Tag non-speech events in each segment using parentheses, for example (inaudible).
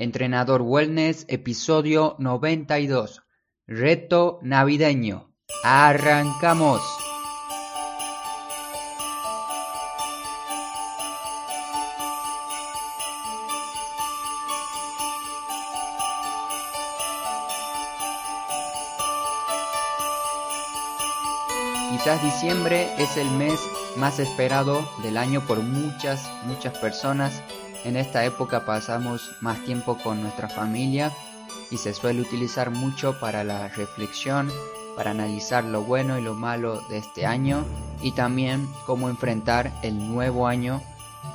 Entrenador Wellness, episodio 92. Reto navideño. Arrancamos. Quizás diciembre es el mes más esperado del año por muchas, muchas personas en esta época pasamos más tiempo con nuestra familia y se suele utilizar mucho para la reflexión, para analizar lo bueno y lo malo de este año y también cómo enfrentar el nuevo año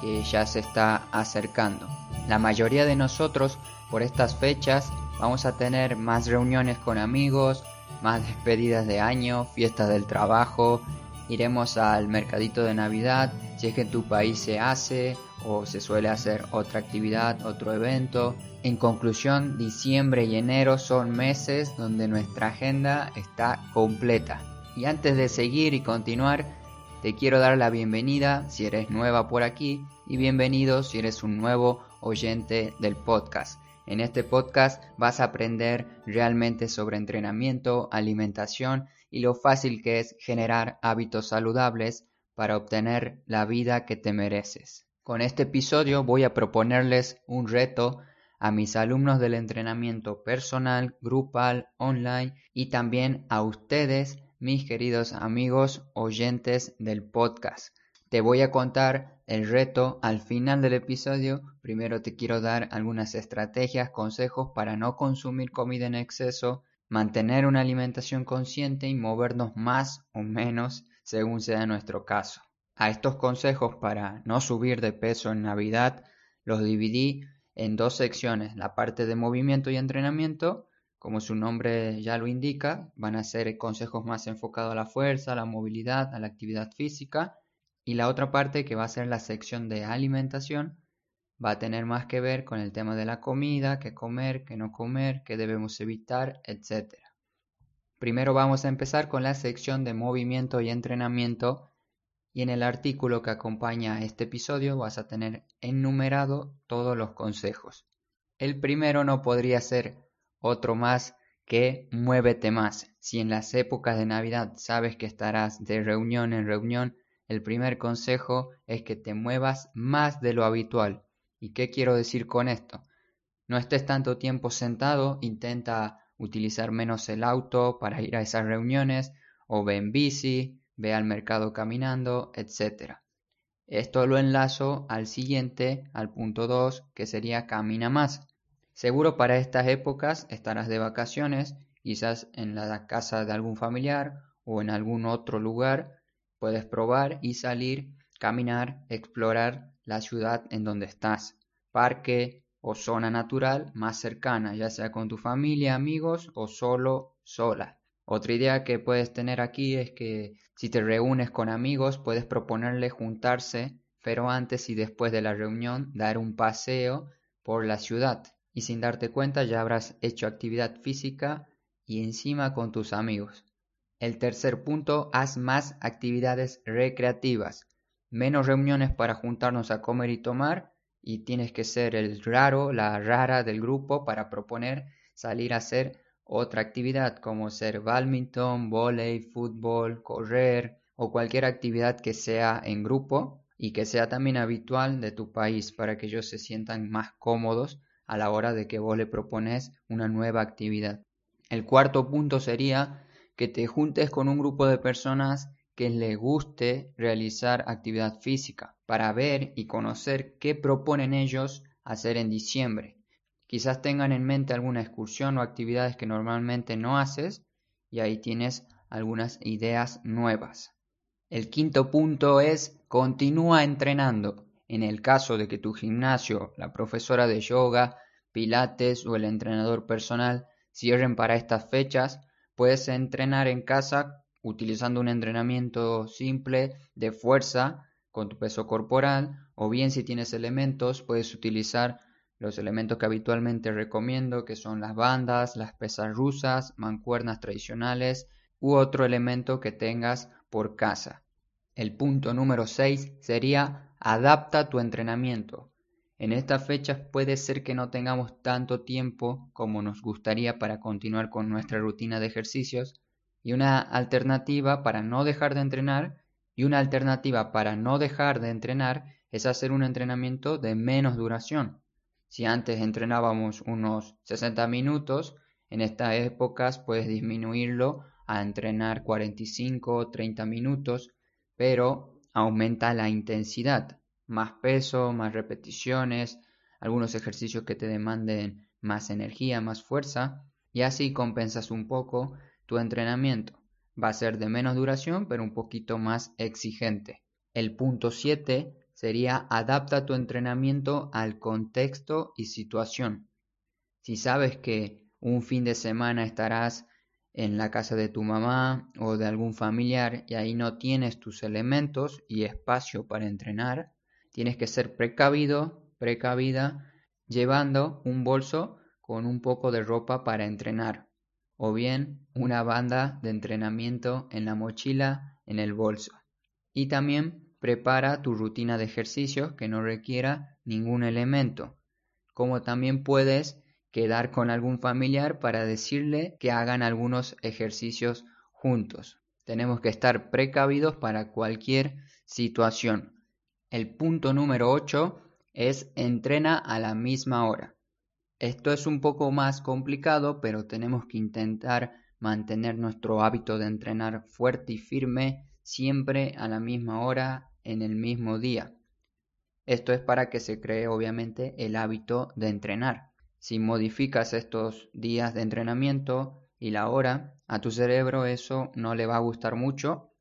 que ya se está acercando. La mayoría de nosotros por estas fechas vamos a tener más reuniones con amigos, más despedidas de año, fiestas del trabajo, iremos al mercadito de Navidad, si es que en tu país se hace o se suele hacer otra actividad, otro evento. En conclusión, diciembre y enero son meses donde nuestra agenda está completa. Y antes de seguir y continuar, te quiero dar la bienvenida si eres nueva por aquí y bienvenido si eres un nuevo oyente del podcast. En este podcast vas a aprender realmente sobre entrenamiento, alimentación y lo fácil que es generar hábitos saludables para obtener la vida que te mereces. Con este episodio voy a proponerles un reto a mis alumnos del entrenamiento personal, grupal, online y también a ustedes, mis queridos amigos oyentes del podcast. Te voy a contar el reto al final del episodio. Primero te quiero dar algunas estrategias, consejos para no consumir comida en exceso, mantener una alimentación consciente y movernos más o menos según sea nuestro caso. A estos consejos para no subir de peso en Navidad los dividí en dos secciones, la parte de movimiento y entrenamiento, como su nombre ya lo indica, van a ser consejos más enfocados a la fuerza, a la movilidad, a la actividad física, y la otra parte que va a ser la sección de alimentación, va a tener más que ver con el tema de la comida, qué comer, qué no comer, qué debemos evitar, etc. Primero vamos a empezar con la sección de movimiento y entrenamiento y en el artículo que acompaña a este episodio vas a tener enumerado todos los consejos. El primero no podría ser otro más que muévete más. Si en las épocas de Navidad sabes que estarás de reunión en reunión, el primer consejo es que te muevas más de lo habitual. ¿Y qué quiero decir con esto? No estés tanto tiempo sentado, intenta utilizar menos el auto para ir a esas reuniones o ve en bici, ve al mercado caminando, etc. Esto lo enlazo al siguiente, al punto 2, que sería camina más. Seguro para estas épocas estarás de vacaciones, quizás en la casa de algún familiar o en algún otro lugar. Puedes probar y salir, caminar, explorar la ciudad en donde estás. Parque o zona natural más cercana, ya sea con tu familia, amigos o solo sola. Otra idea que puedes tener aquí es que si te reúnes con amigos puedes proponerle juntarse, pero antes y después de la reunión dar un paseo por la ciudad y sin darte cuenta ya habrás hecho actividad física y encima con tus amigos. El tercer punto, haz más actividades recreativas, menos reuniones para juntarnos a comer y tomar y tienes que ser el raro, la rara del grupo para proponer salir a hacer otra actividad como ser badminton, volei, fútbol, correr o cualquier actividad que sea en grupo y que sea también habitual de tu país para que ellos se sientan más cómodos a la hora de que vos le propones una nueva actividad. El cuarto punto sería que te juntes con un grupo de personas que les guste realizar actividad física para ver y conocer qué proponen ellos hacer en diciembre Quizás tengan en mente alguna excursión o actividades que normalmente no haces y ahí tienes algunas ideas nuevas. El quinto punto es continúa entrenando. En el caso de que tu gimnasio, la profesora de yoga, pilates o el entrenador personal cierren para estas fechas, puedes entrenar en casa utilizando un entrenamiento simple de fuerza con tu peso corporal o bien si tienes elementos puedes utilizar los elementos que habitualmente recomiendo, que son las bandas, las pesas rusas, mancuernas tradicionales u otro elemento que tengas por casa. El punto número 6 sería adapta tu entrenamiento. En estas fechas puede ser que no tengamos tanto tiempo como nos gustaría para continuar con nuestra rutina de ejercicios y una alternativa para no dejar de entrenar y una alternativa para no dejar de entrenar es hacer un entrenamiento de menos duración. Si antes entrenábamos unos 60 minutos, en estas épocas puedes disminuirlo a entrenar 45 o 30 minutos, pero aumenta la intensidad más peso, más repeticiones, algunos ejercicios que te demanden más energía, más fuerza, y así compensas un poco tu entrenamiento. Va a ser de menos duración, pero un poquito más exigente. El punto 7 sería adapta tu entrenamiento al contexto y situación. Si sabes que un fin de semana estarás en la casa de tu mamá o de algún familiar y ahí no tienes tus elementos y espacio para entrenar, tienes que ser precavido, precavida, llevando un bolso con un poco de ropa para entrenar, o bien una banda de entrenamiento en la mochila, en el bolso. Y también prepara tu rutina de ejercicios que no requiera ningún elemento, como también puedes quedar con algún familiar para decirle que hagan algunos ejercicios juntos. Tenemos que estar precavidos para cualquier situación. El punto número 8 es entrena a la misma hora. Esto es un poco más complicado, pero tenemos que intentar mantener nuestro hábito de entrenar fuerte y firme siempre a la misma hora en el mismo día. Esto es para que se cree obviamente el hábito de entrenar. Si modificas estos días de entrenamiento y la hora, a tu cerebro eso no le va a gustar mucho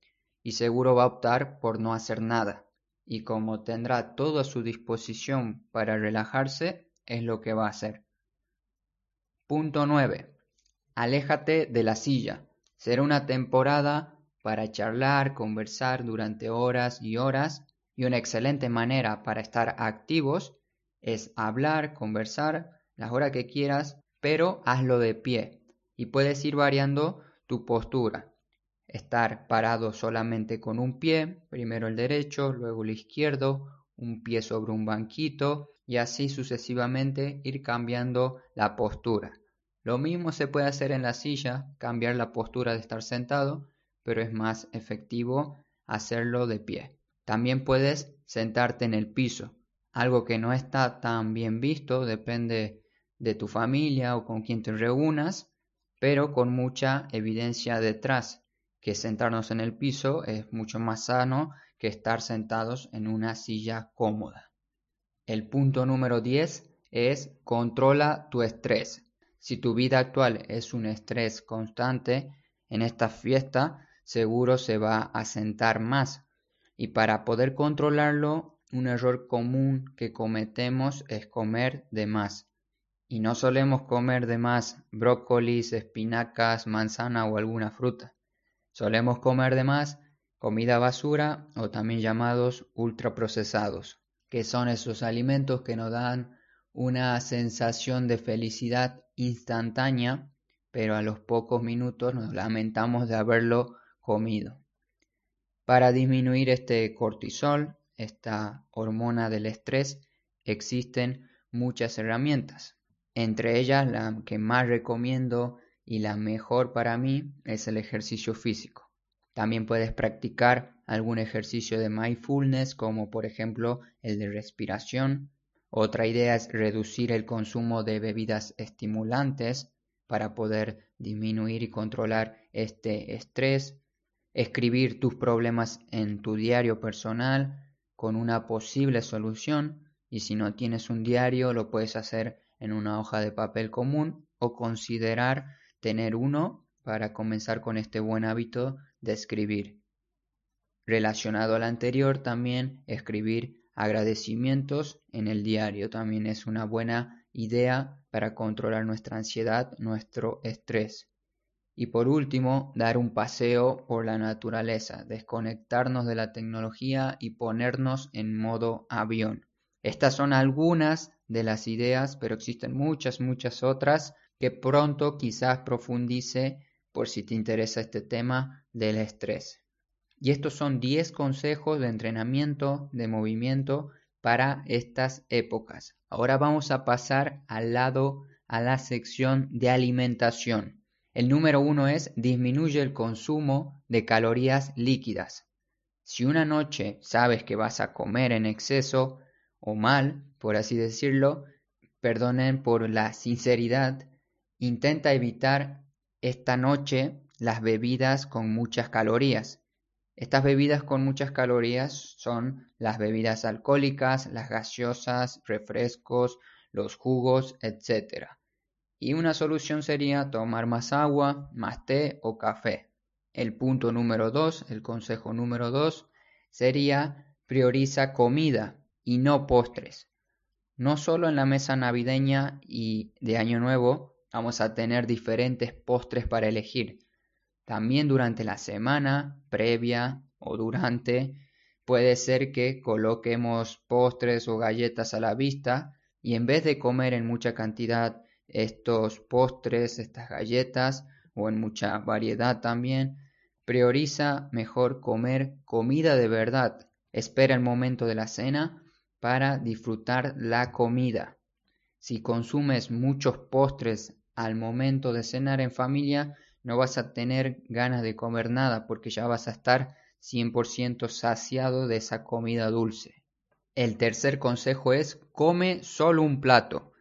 y seguro va a optar por no hacer nada y como tendrá todo a su disposición para relajarse, es lo que va a hacer. Punto 9. Aléjate de la silla. Será una temporada para charlar, conversar durante horas y horas y una excelente manera para estar activos es hablar, conversar las horas que quieras, pero hazlo de pie y puedes ir variando tu postura estar parado solamente con un pie, primero el derecho, luego el izquierdo, un pie sobre un banquito y así sucesivamente ir cambiando la postura. Lo mismo se puede hacer en la silla, cambiar la postura de estar sentado, pero es más efectivo hacerlo de pie. También puedes sentarte en el piso, algo que no está tan bien visto, depende de tu familia o con quien te reúnas, pero con mucha evidencia detrás que sentarnos en el piso es mucho más sano que estar sentados en una silla cómoda. El punto número 10 es controla tu estrés. Si tu vida actual es un estrés constante, en esta fiesta seguro se va a sentar más. Y para poder controlarlo, un error común que cometemos es comer de más. Y no solemos comer de más brócolis, espinacas, manzana o alguna fruta. Solemos comer de más comida basura o también llamados ultraprocesados, que son esos alimentos que nos dan una sensación de felicidad instantánea, pero a los pocos minutos nos lamentamos de haberlo comido. Para disminuir este cortisol, esta hormona del estrés, existen muchas herramientas. Entre ellas la que más recomiendo y la mejor para mí es el ejercicio físico. También puedes practicar algún ejercicio de mindfulness como por ejemplo el de respiración. Otra idea es reducir el consumo de bebidas estimulantes para poder disminuir y controlar este estrés. Escribir tus problemas en tu diario personal con una posible solución y si no tienes un diario lo puedes hacer en una hoja de papel común o considerar tener uno para comenzar con este buen hábito de escribir. Relacionado al anterior también escribir agradecimientos en el diario también es una buena idea para controlar nuestra ansiedad, nuestro estrés. Y por último, dar un paseo por la naturaleza, desconectarnos de la tecnología y ponernos en modo avión. Estas son algunas de las ideas, pero existen muchas, muchas otras que pronto quizás profundice por si te interesa este tema del estrés. Y estos son 10 consejos de entrenamiento, de movimiento para estas épocas. Ahora vamos a pasar al lado a la sección de alimentación. El número uno es disminuye el consumo de calorías líquidas. Si una noche sabes que vas a comer en exceso o mal, por así decirlo, perdonen por la sinceridad, intenta evitar esta noche las bebidas con muchas calorías. Estas bebidas con muchas calorías son las bebidas alcohólicas, las gaseosas, refrescos, los jugos, etc. Y una solución sería tomar más agua, más té o café. El punto número dos, el consejo número dos, sería prioriza comida y no postres. No solo en la mesa navideña y de Año Nuevo vamos a tener diferentes postres para elegir, también durante la semana previa o durante puede ser que coloquemos postres o galletas a la vista y en vez de comer en mucha cantidad estos postres, estas galletas o en mucha variedad también, prioriza mejor comer comida de verdad. Espera el momento de la cena para disfrutar la comida. Si consumes muchos postres al momento de cenar en familia, no vas a tener ganas de comer nada porque ya vas a estar 100% saciado de esa comida dulce. El tercer consejo es come solo un plato.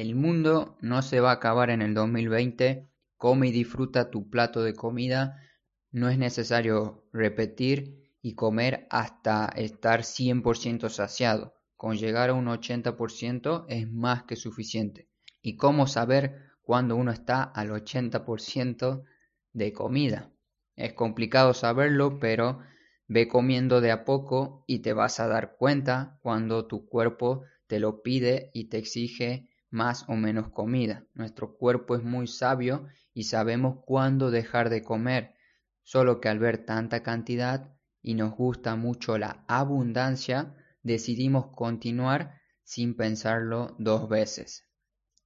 El mundo no se va a acabar en el 2020. Come y disfruta tu plato de comida. No es necesario repetir y comer hasta estar 100% saciado. Con llegar a un 80% es más que suficiente. ¿Y cómo saber cuando uno está al 80% de comida. Es complicado saberlo, pero ve comiendo de a poco y te vas a dar cuenta cuando tu cuerpo te lo pide y te exige más o menos comida. Nuestro cuerpo es muy sabio y sabemos cuándo dejar de comer, solo que al ver tanta cantidad y nos gusta mucho la abundancia, decidimos continuar sin pensarlo dos veces.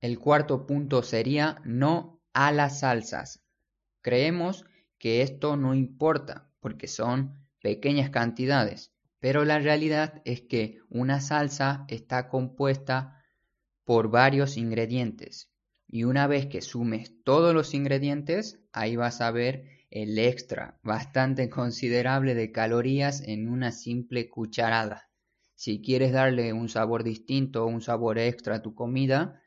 El cuarto punto sería no a las salsas. Creemos que esto no importa porque son pequeñas cantidades, pero la realidad es que una salsa está compuesta por varios ingredientes y una vez que sumes todos los ingredientes, ahí vas a ver el extra bastante (laughs) considerable de calorías en una simple cucharada. Si quieres darle un sabor distinto o un sabor extra a tu comida,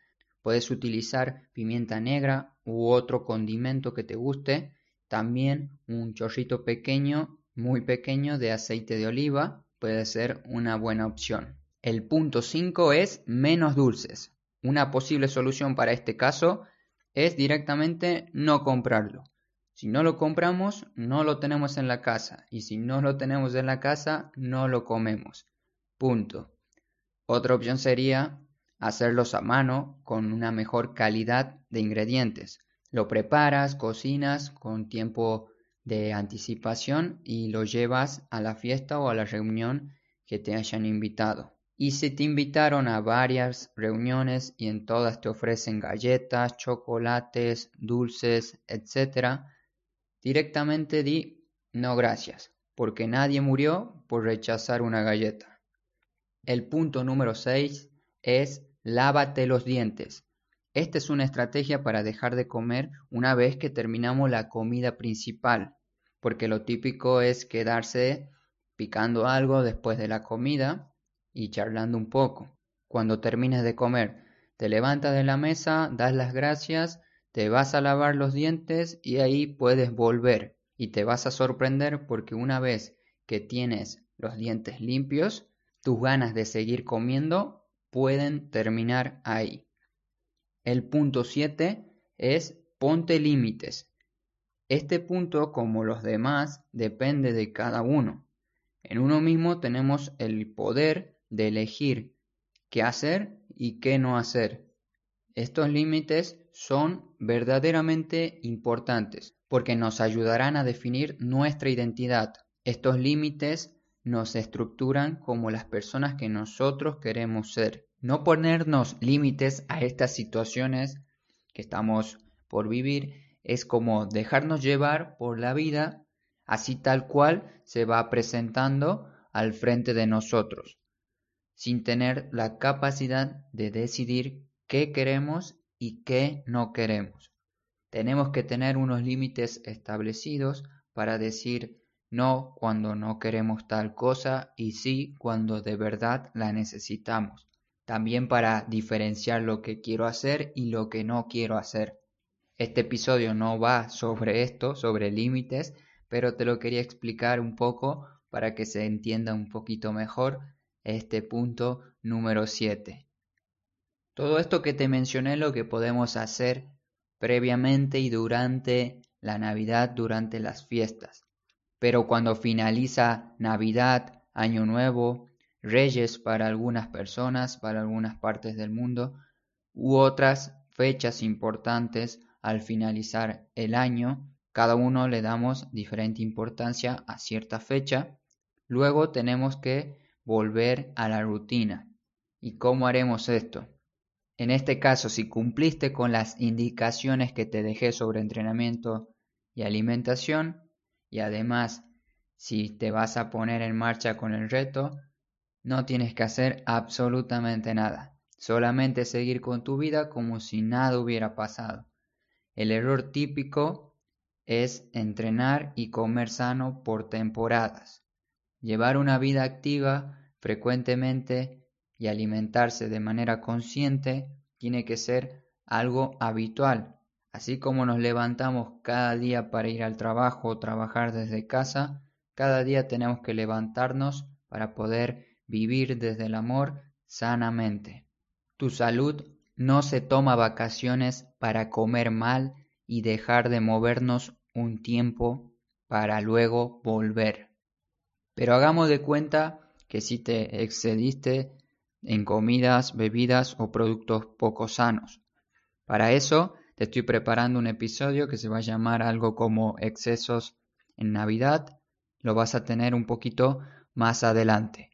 Puedes utilizar pimienta negra u otro condimento que te guste. También un chorrito pequeño, muy pequeño de aceite de oliva puede ser una buena opción. El punto 5 es menos dulces. Una posible solución para este caso es directamente no comprarlo. Si no lo compramos, no lo tenemos en la casa. Y si no lo tenemos en la casa, no lo comemos. Punto. Otra opción sería hacerlos a mano con una mejor calidad de ingredientes. Lo preparas, cocinas con tiempo de anticipación y lo llevas a la fiesta o a la reunión que te hayan invitado. Y si te invitaron a varias reuniones y en todas te ofrecen galletas, chocolates, dulces, etc., directamente di no gracias, porque nadie murió por rechazar una galleta. El punto número 6 es Lávate los dientes. Esta es una estrategia para dejar de comer una vez que terminamos la comida principal, porque lo típico es quedarse picando algo después de la comida y charlando un poco. Cuando termines de comer, te levantas de la mesa, das las gracias, te vas a lavar los dientes y ahí puedes volver y te vas a sorprender porque una vez que tienes los dientes limpios, tus ganas de seguir comiendo pueden terminar ahí. El punto 7 es ponte límites. Este punto, como los demás, depende de cada uno. En uno mismo tenemos el poder de elegir qué hacer y qué no hacer. Estos límites son verdaderamente importantes porque nos ayudarán a definir nuestra identidad. Estos límites nos estructuran como las personas que nosotros queremos ser. No ponernos límites a estas situaciones que estamos por vivir es como dejarnos llevar por la vida así tal cual se va presentando al frente de nosotros. Sin tener la capacidad de decidir qué queremos y qué no queremos. Tenemos que tener unos límites establecidos para decir no cuando no queremos tal cosa y sí cuando de verdad la necesitamos. También para diferenciar lo que quiero hacer y lo que no quiero hacer. Este episodio no va sobre esto, sobre límites, pero te lo quería explicar un poco para que se entienda un poquito mejor este punto número 7. Todo esto que te mencioné lo que podemos hacer previamente y durante la Navidad, durante las fiestas. Pero cuando finaliza Navidad, Año Nuevo, Reyes para algunas personas, para algunas partes del mundo, u otras fechas importantes al finalizar el año, cada uno le damos diferente importancia a cierta fecha. Luego tenemos que volver a la rutina. ¿Y cómo haremos esto? En este caso, si cumpliste con las indicaciones que te dejé sobre entrenamiento y alimentación, y además si te vas a poner en marcha con el reto, no tienes que hacer absolutamente nada, solamente seguir con tu vida como si nada hubiera pasado. El error típico es entrenar y comer sano por temporadas. Llevar una vida activa frecuentemente y alimentarse de manera consciente tiene que ser algo habitual. Así como nos levantamos cada día para ir al trabajo o trabajar desde casa, cada día tenemos que levantarnos para poder vivir desde el amor sanamente. Tu salud no se toma vacaciones para comer mal y dejar de movernos un tiempo para luego volver. Pero hagamos de cuenta que si te excediste en comidas, bebidas o productos poco sanos. Para eso te estoy preparando un episodio que se va a llamar algo como excesos en Navidad. Lo vas a tener un poquito más adelante.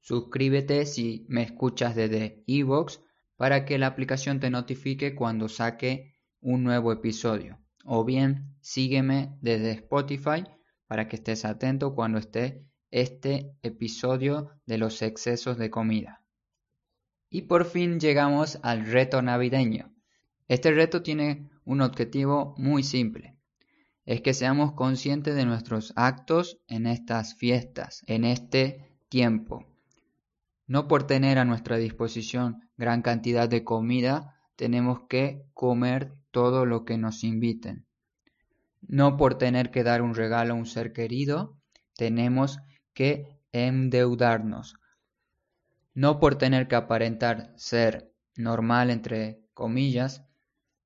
Suscríbete si me escuchas desde Evox para que la aplicación te notifique cuando saque un nuevo episodio. O bien sígueme desde Spotify para que estés atento cuando esté este episodio de los excesos de comida. Y por fin llegamos al reto navideño. Este reto tiene un objetivo muy simple. Es que seamos conscientes de nuestros actos en estas fiestas, en este tiempo. No por tener a nuestra disposición gran cantidad de comida, tenemos que comer todo lo que nos inviten. No por tener que dar un regalo a un ser querido, tenemos que endeudarnos. No por tener que aparentar ser normal, entre comillas,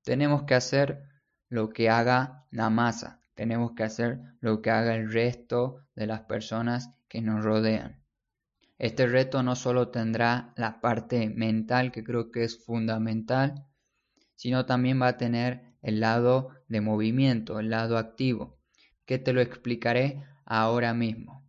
tenemos que hacer lo que haga la masa, tenemos que hacer lo que haga el resto de las personas que nos rodean. Este reto no solo tendrá la parte mental, que creo que es fundamental, sino también va a tener el lado de movimiento, el lado activo, que te lo explicaré ahora mismo.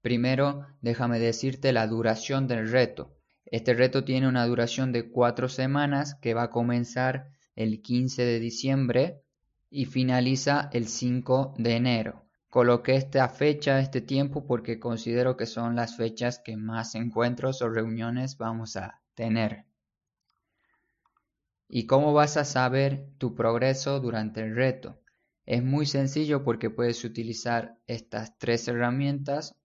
Primero, déjame decirte la duración del reto. Este reto tiene una duración de cuatro semanas que va a comenzar el 15 de diciembre y finaliza el 5 de enero. Coloqué esta fecha, este tiempo, porque considero que son las fechas que más encuentros o reuniones vamos a tener. ¿Y cómo vas a saber tu progreso durante el reto? Es muy sencillo porque puedes utilizar estas tres herramientas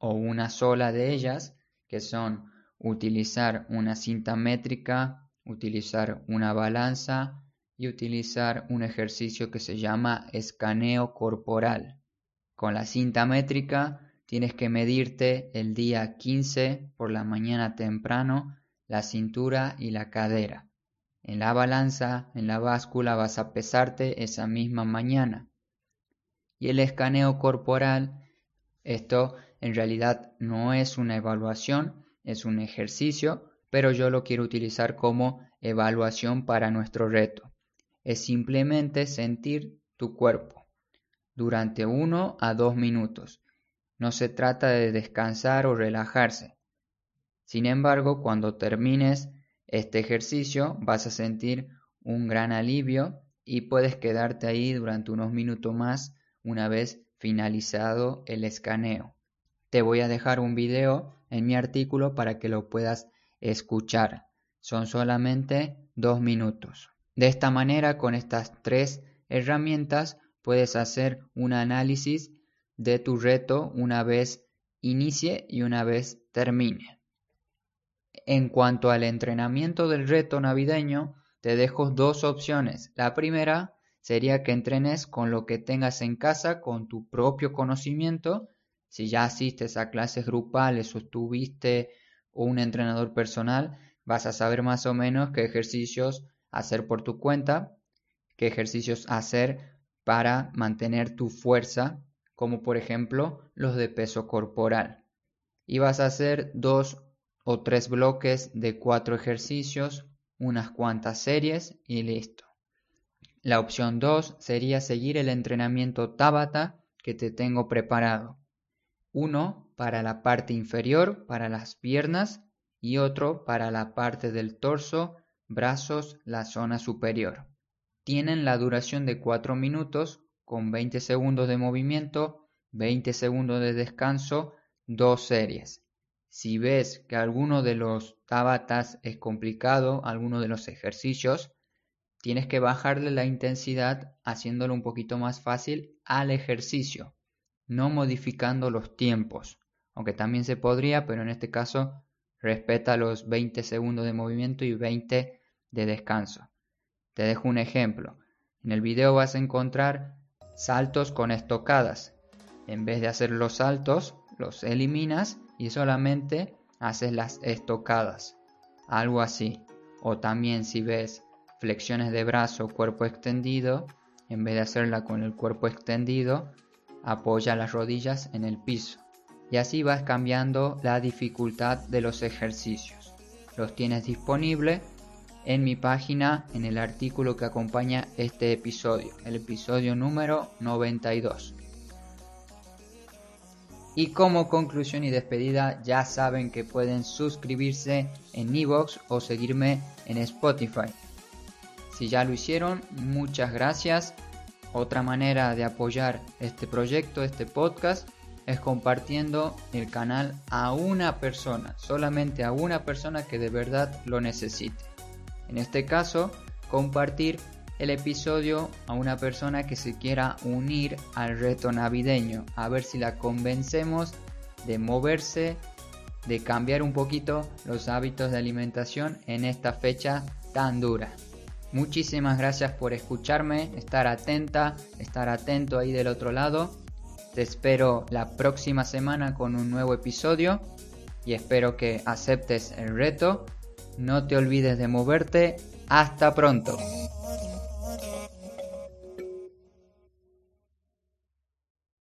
o una sola de ellas, que son utilizar una cinta métrica, utilizar una balanza y utilizar un ejercicio que se llama escaneo corporal. Con la cinta métrica tienes que medirte el día 15 por la mañana temprano la cintura y la cadera. En la balanza, en la báscula vas a pesarte esa misma mañana. Y el escaneo corporal, esto en realidad no es una evaluación, es un ejercicio, pero yo lo quiero utilizar como evaluación para nuestro reto. Es simplemente sentir tu cuerpo durante uno a dos minutos. No se trata de descansar o relajarse. Sin embargo, cuando termines este ejercicio vas a sentir un gran alivio y puedes quedarte ahí durante unos minutos más una vez finalizado el escaneo. Te voy a dejar un video en mi artículo para que lo puedas escuchar. Son solamente dos minutos. De esta manera, con estas tres herramientas, puedes hacer un análisis de tu reto una vez inicie y una vez termine. En cuanto al entrenamiento del reto navideño, te dejo dos opciones. La primera sería que entrenes con lo que tengas en casa, con tu propio conocimiento. Si ya asistes a clases grupales o tuviste un entrenador personal, vas a saber más o menos qué ejercicios hacer por tu cuenta, qué ejercicios hacer para mantener tu fuerza, como por ejemplo los de peso corporal. Y vas a hacer dos o tres bloques de cuatro ejercicios, unas cuantas series y listo. La opción 2 sería seguir el entrenamiento Tabata que te tengo preparado. Uno para la parte inferior, para las piernas, y otro para la parte del torso, brazos, la zona superior. Tienen la duración de 4 minutos con 20 segundos de movimiento, 20 segundos de descanso, dos series. Si ves que alguno de los tabatas es complicado, alguno de los ejercicios, tienes que bajarle la intensidad haciéndolo un poquito más fácil al ejercicio, no modificando los tiempos, aunque también se podría, pero en este caso respeta los 20 segundos de movimiento y 20 de descanso. Te dejo un ejemplo. En el video vas a encontrar saltos con estocadas. En vez de hacer los saltos, los eliminas y solamente haces las estocadas. Algo así. O también si ves flexiones de brazo cuerpo extendido, en vez de hacerla con el cuerpo extendido, apoya las rodillas en el piso y así vas cambiando la dificultad de los ejercicios. Los tienes disponible en mi página en el artículo que acompaña este episodio, el episodio número 92. Y como conclusión y despedida, ya saben que pueden suscribirse en Evox o seguirme en Spotify. Si ya lo hicieron, muchas gracias. Otra manera de apoyar este proyecto, este podcast, es compartiendo el canal a una persona, solamente a una persona que de verdad lo necesite. En este caso, compartir el episodio a una persona que se quiera unir al reto navideño, a ver si la convencemos de moverse, de cambiar un poquito los hábitos de alimentación en esta fecha tan dura. Muchísimas gracias por escucharme, estar atenta, estar atento ahí del otro lado te espero la próxima semana con un nuevo episodio y espero que aceptes el reto. No te olvides de moverte. Hasta pronto.